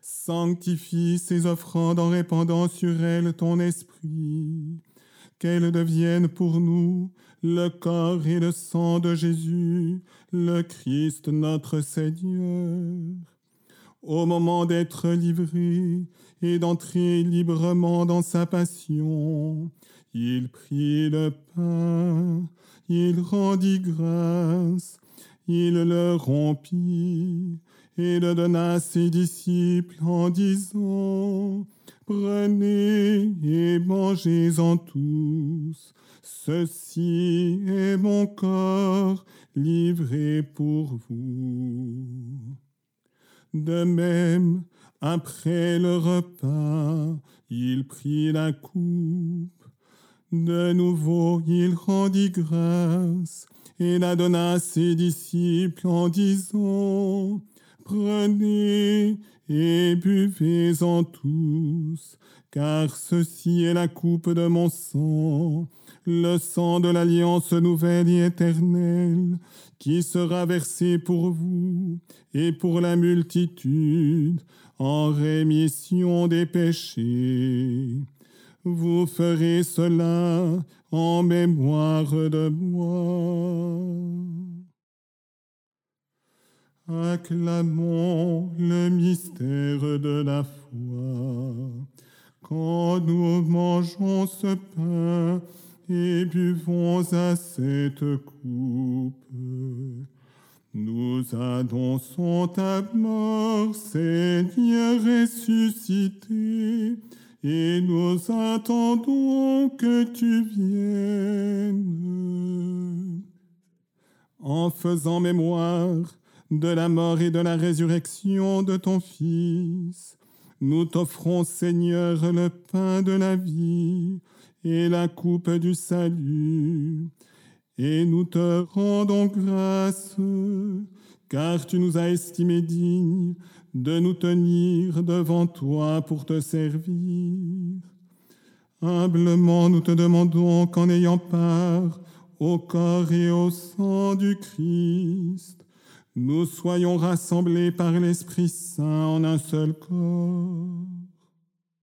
Sanctifie ces offrandes en répandant sur elles ton esprit, qu'elles deviennent pour nous le corps et le sang de Jésus, le Christ notre Seigneur. Au moment d'être livré et d'entrer librement dans sa passion, il prit le pain, il rendit grâce, il le rompit et le donna à ses disciples en disant, Prenez et mangez-en tous, ceci est mon corps livré pour vous. De même, après le repas, il prit la coupe. De nouveau, il rendit grâce et la donna à ses disciples en disant, Prenez et buvez-en tous, car ceci est la coupe de mon sang, le sang de l'alliance nouvelle et éternelle, qui sera versé pour vous et pour la multitude en rémission des péchés. Vous ferez cela en mémoire de moi. Acclamons le mystère de la foi. Quand nous mangeons ce pain et buvons à cette coupe, nous annonçons ta mort, Seigneur ressuscité, et nous attendons que tu viennes. En faisant mémoire de la mort et de la résurrection de ton Fils. Nous t'offrons, Seigneur, le pain de la vie et la coupe du salut. Et nous te rendons grâce, car tu nous as estimés dignes de nous tenir devant toi pour te servir. Humblement, nous te demandons qu'en ayant part au corps et au sang du Christ, nous soyons rassemblés par l'Esprit Saint en un seul corps.